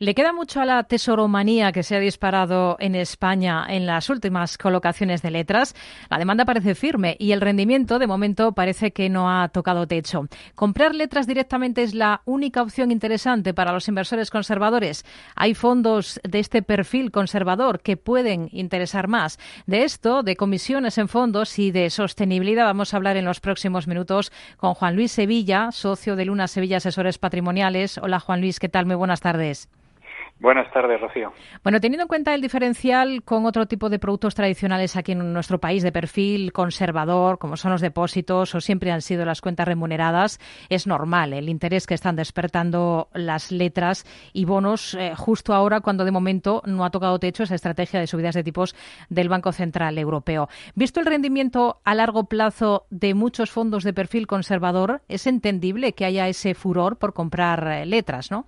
Le queda mucho a la tesoromanía que se ha disparado en España en las últimas colocaciones de letras. La demanda parece firme y el rendimiento, de momento, parece que no ha tocado techo. ¿Comprar letras directamente es la única opción interesante para los inversores conservadores? Hay fondos de este perfil conservador que pueden interesar más. De esto, de comisiones en fondos y de sostenibilidad, vamos a hablar en los próximos minutos con Juan Luis Sevilla, socio de Luna Sevilla Asesores Patrimoniales. Hola, Juan Luis, ¿qué tal? Muy buenas tardes. Buenas tardes, Rocío. Bueno, teniendo en cuenta el diferencial con otro tipo de productos tradicionales aquí en nuestro país de perfil conservador, como son los depósitos o siempre han sido las cuentas remuneradas, es normal el interés que están despertando las letras y bonos eh, justo ahora cuando de momento no ha tocado techo esa estrategia de subidas de tipos del Banco Central Europeo. Visto el rendimiento a largo plazo de muchos fondos de perfil conservador, es entendible que haya ese furor por comprar eh, letras, ¿no?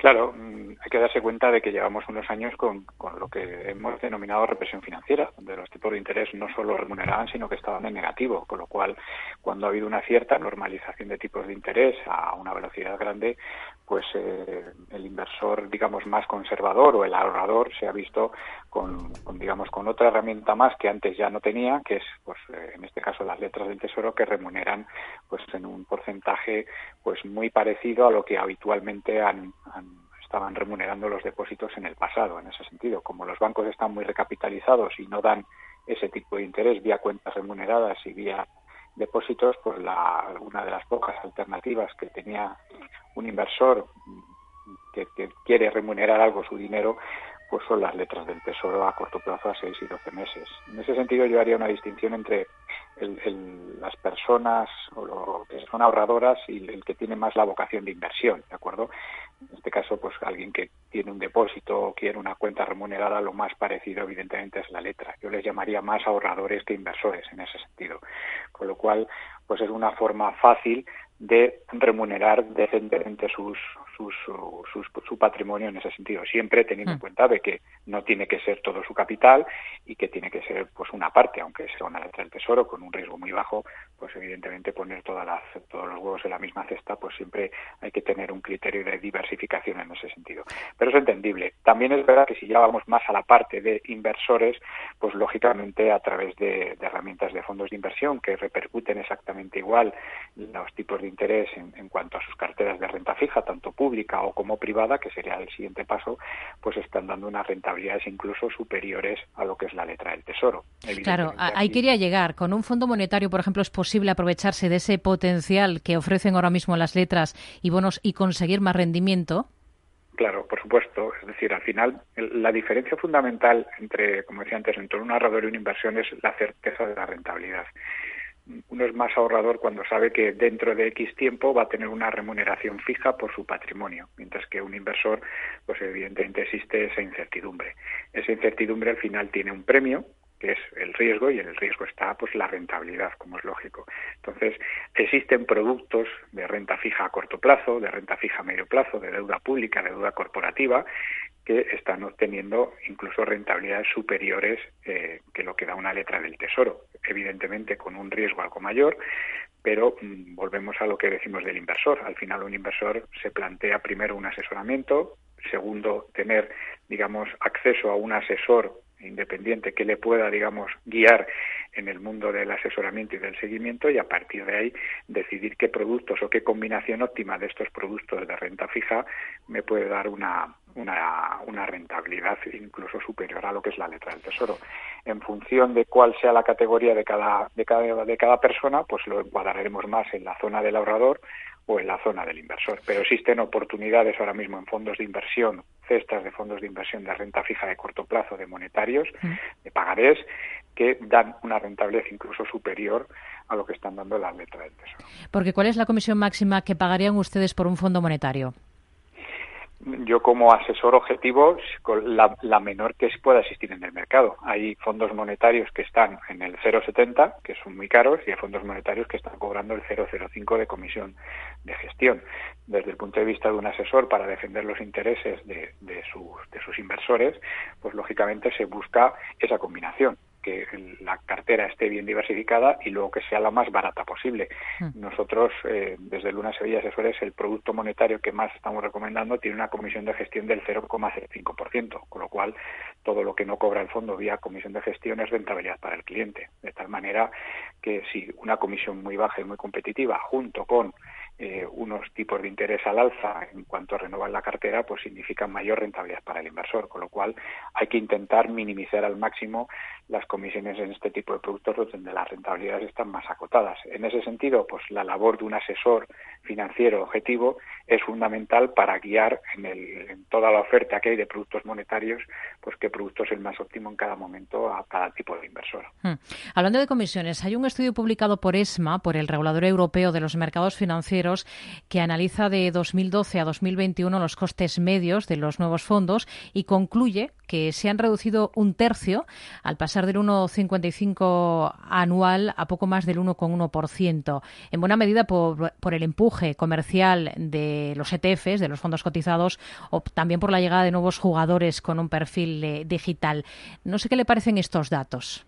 Claro, mm, hay que darse cuenta de que llevamos unos años con, lo que hemos denominado represión financiera, donde los tipos de interés no solo remuneraban, sino que estaban en negativo, con lo cual, cuando ha habido una cierta normalización de tipos de interés a una velocidad grande, pues eh, el inversor, digamos, más conservador o el ahorrador se ha visto con, digamos, con otra herramienta más que antes ya no tenía, que es, pues, eh, en este caso, las letras del tesoro que remuneran, pues, en un porcentaje, pues, muy parecido a lo que habitualmente han estaban remunerando los depósitos en el pasado, en ese sentido. Como los bancos están muy recapitalizados y no dan ese tipo de interés vía cuentas remuneradas y vía depósitos, pues la, una de las pocas alternativas que tenía un inversor que, quiere remunerar algo su dinero, pues son las letras del Tesoro a corto plazo a 6 y 12 meses. En ese sentido yo haría una distinción entre las personas o lo que son ahorradoras y el que tiene más la vocación de inversión, ¿de acuerdo? En este caso, pues alguien que tiene un depósito o quiere una cuenta remunerada, lo más parecido evidentemente es la letra. Yo les llamaría más ahorradores que inversores en ese sentido. Con lo cual, pues es una forma fácil de remunerar decentemente sus, sus, su patrimonio en ese sentido, siempre teniendo en mm. cuenta de que no tiene que ser todo su capital y que tiene que ser pues una parte, aunque sea una letra del tesoro con un riesgo muy bajo, pues evidentemente poner todas las, todos los huevos en la misma cesta, pues siempre hay que tener un criterio de diversificación en ese sentido. Pero es entendible. También es verdad que si ya vamos más a la parte de inversores, pues lógicamente a través de, de herramientas de fondos de inversión que repercuten exactamente igual los tipos de interés en, cuanto a sus carteras de renta fija, tanto pública o como privada, que sería el siguiente paso, pues están dando unas rentabilidades incluso superiores a lo que es la letra del Tesoro. Claro, ahí quería llegar. Con un fondo monetario, por ejemplo, es posible aprovecharse de ese potencial que ofrecen ahora mismo las letras y bonos y conseguir más rendimiento. Claro, por supuesto. Es decir, al final, la diferencia fundamental entre, como decía antes, entre un ahorrador y una inversión es la certeza de la rentabilidad uno es más ahorrador cuando sabe que dentro de X tiempo va a tener una remuneración fija por su patrimonio, mientras que un inversor, pues evidentemente existe esa incertidumbre. Esa incertidumbre al final tiene un premio, que es el riesgo, y en el riesgo está pues la rentabilidad, como es lógico. Entonces, existen productos de renta fija a corto plazo, de renta fija a medio plazo, de deuda pública, de deuda corporativa, que están obteniendo incluso rentabilidades superiores eh, que lo que da una letra del tesoro, evidentemente con un riesgo algo mayor, pero mm, volvemos a lo que decimos del inversor. Al final un inversor se plantea primero un asesoramiento, segundo tener, digamos, acceso a un asesor independiente que le pueda, digamos, guiar en el mundo del asesoramiento y del seguimiento y a partir de ahí decidir qué productos o qué combinación óptima de estos productos de renta fija me puede dar una, una, una rentabilidad incluso superior a lo que es la letra del tesoro. En función de cuál sea la categoría de cada, de cada, de cada persona, pues lo encuadraremos más en la zona del ahorrador o en la zona del inversor. Pero existen oportunidades ahora mismo en fondos de inversión, cestas de fondos de inversión de renta fija de corto plazo, de monetarios, mm. de pagarés, que dan una rentabilidad incluso superior a lo que están dando las letras del Tesoro. Porque ¿cuál es la comisión máxima que pagarían ustedes por un fondo monetario? Yo como asesor objetivo la, menor que pueda existir en el mercado. Hay fondos monetarios que están en el 0,70, que son muy caros, y hay fondos monetarios que están cobrando el 0,05 de comisión de gestión. Desde el punto de vista de un asesor para defender los intereses de sus inversores, pues lógicamente se busca esa combinación que la cartera esté bien diversificada y luego que sea la más barata posible. Mm. Nosotros, eh, desde Luna Sevilla Asesores, el producto monetario que más estamos recomendando tiene una comisión de gestión del 0,05%, con lo cual todo lo que no cobra el fondo vía comisión de gestión es rentabilidad para el cliente. De tal manera que si una comisión muy baja y muy competitiva, junto con eh, unos tipos de interés al alza en cuanto a la cartera, pues significan mayor rentabilidad para el inversor, con lo cual hay que intentar minimizar al máximo las comisiones en este tipo de productos donde las rentabilidades están más acotadas. En ese sentido, pues la labor de un asesor financiero objetivo es fundamental para guiar en, el, en toda la oferta que hay de productos monetarios, pues qué producto es el más óptimo en cada momento a cada tipo de inversor. Hmm. Hablando de comisiones, hay un estudio publicado por ESMA, por el regulador europeo de los mercados financieros, que analiza de 2012 a 2021 los costes medios de los nuevos fondos y concluye que se han reducido un tercio al pasar del 1,55 anual a poco más del 1,1%, en buena medida por, por, el empuje comercial de los ETFs, de los fondos cotizados, o también por la llegada de nuevos jugadores con un perfil eh, digital. No sé qué le parecen estos datos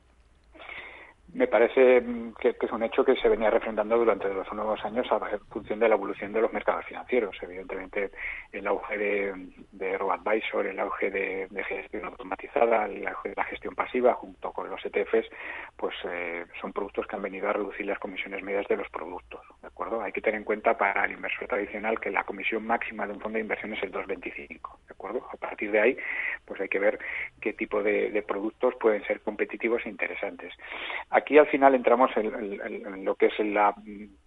me parece mm, que, es un hecho que se venía refrendando durante los últimos años a función de la evolución de los mercados financieros. Evidentemente, el auge de, de advisor el auge de, gestión automatizada, el auge de la gestión pasiva, junto con los ETFs, pues eh, son productos que han venido a reducir las comisiones medias de los productos. ¿De acuerdo? Hay que tener en cuenta para el inversor tradicional que la comisión máxima de un fondo de inversión es el 2,25. A partir de ahí, pues hay que ver qué tipo de, de productos pueden ser competitivos e interesantes. Aquí al final entramos en, lo que es la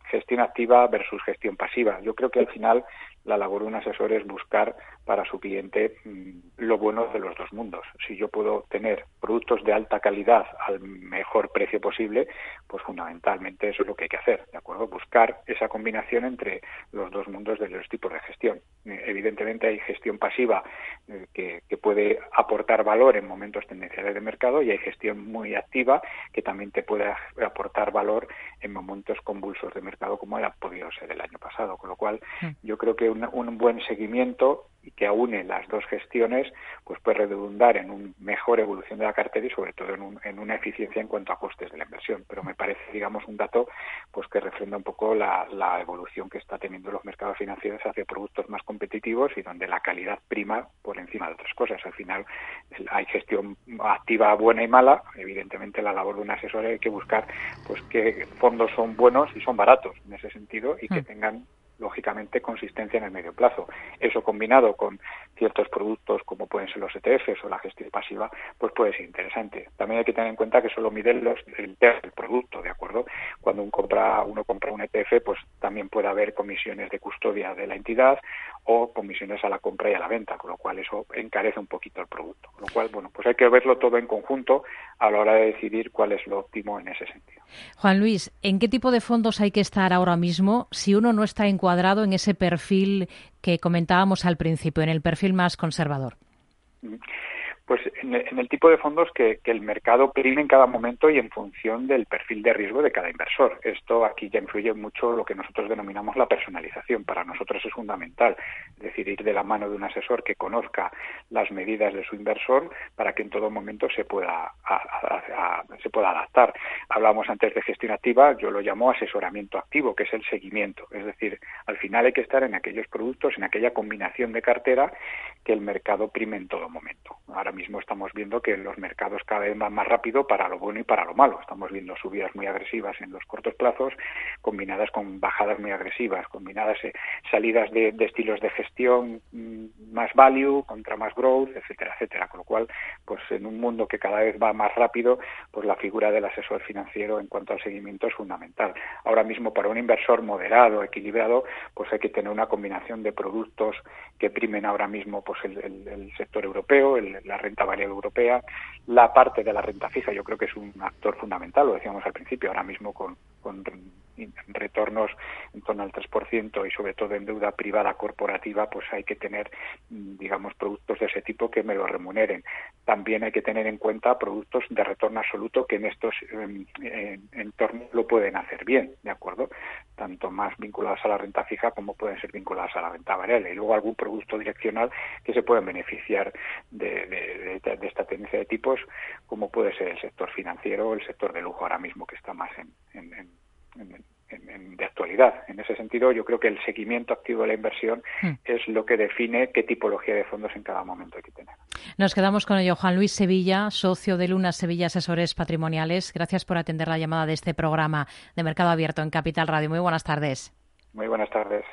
gestión activa versus gestión pasiva. Yo creo que al final la labor de un asesor es buscar para su cliente mm, lo bueno de los dos mundos. Si yo puedo tener productos de alta calidad al mejor precio posible, pues fundamentalmente eso es lo que hay que hacer, ¿de acuerdo? Buscar esa combinación entre los dos mundos de los tipos de gestión. Eh, evidentemente hay gestión pasiva eh, que, que puede aportar valor en momentos tendenciales de mercado y hay gestión muy activa que también te puede aportar valor en momentos convulsos de mercado como ha podido ser el año pasado. Con lo cual, mm. yo creo que un, buen seguimiento y que aúne las dos gestiones, pues puede redundar en una mejor evolución de la cartera y sobre todo en, una eficiencia en cuanto a costes de la inversión. Pero me parece, digamos, un dato pues que refrenda un poco la, evolución que está teniendo los mercados financieros hacia productos más competitivos y donde la calidad prima por encima de otras cosas. Al final hay gestión activa buena y mala. Evidentemente la labor de un asesor hay que buscar pues qué fondos son buenos y son baratos en ese sentido y que mm. tengan lógicamente consistencia en el medio plazo. Eso combinado con ciertos productos como pueden ser los ETFs o la gestión pasiva, pues puede ser interesante. También hay que tener en cuenta que solo miden los, el, el producto, ¿de acuerdo? Cuando uno compra, uno compra un ETF, pues también puede haber comisiones de custodia de la entidad o comisiones a la compra y a la venta, con lo cual eso encarece un poquito el producto. Con lo cual, bueno, pues hay que verlo todo en conjunto a la hora de decidir cuál es lo óptimo en ese sentido. Juan Luis, ¿en qué tipo de fondos hay que estar ahora mismo si uno no está encuadrado en ese perfil que comentábamos al principio, en el perfil más conservador? Mm. Pues en el, tipo de fondos que, el mercado prime en cada momento y en función del perfil de riesgo de cada inversor. Esto aquí ya influye mucho lo que nosotros denominamos la personalización. Para nosotros es fundamental, es decir, ir de la mano de un asesor que conozca las medidas de su inversor para que en todo momento se pueda, se pueda adaptar. Hablamos antes de gestión activa, yo lo llamo asesoramiento activo, que es el seguimiento. Es decir, al final hay que estar en aquellos productos, en aquella combinación de cartera que el mercado prime en todo momento. Ahora mismo estamos viendo que los mercados cada vez van más rápido para lo bueno y para lo malo. Estamos viendo subidas muy agresivas en los cortos plazos, combinadas con bajadas muy agresivas, combinadas eh, salidas de, estilos de gestión mm, más value contra más growth, etcétera, etcétera. Con lo cual, pues en un mundo que cada vez va más rápido, pues la figura del asesor financiero en cuanto al seguimiento es fundamental. Ahora mismo para un inversor moderado, equilibrado, pues hay que tener una combinación de productos que primen ahora mismo pues el, el sector europeo, el, la renta variable europea, la parte de la renta fija, yo creo que es un actor fundamental, lo decíamos al principio, ahora mismo con, con retornos en torno al 3% y sobre todo en deuda privada corporativa, pues hay que tener, mm, digamos, productos de ese tipo que me lo remuneren. También hay que tener en cuenta productos de retorno absoluto que en estos em, entornos lo pueden hacer bien, ¿de acuerdo? Tanto más vinculados a la renta fija como pueden ser vinculados a la renta variable. Y luego algún producto direccional que se pueden beneficiar de, esta tendencia de tipos, como puede ser el sector financiero o el sector de lujo ahora mismo que está más en de En ese sentido, yo creo que el seguimiento activo de la inversión hmm. es lo que define qué tipología de fondos en cada momento hay que tener. Nos quedamos con ello. Juan Luis Sevilla, socio de Luna Sevilla Asesores Patrimoniales. Gracias por atender la llamada de este programa de Mercado Abierto en Capital Radio. Muy buenas tardes. Muy buenas tardes.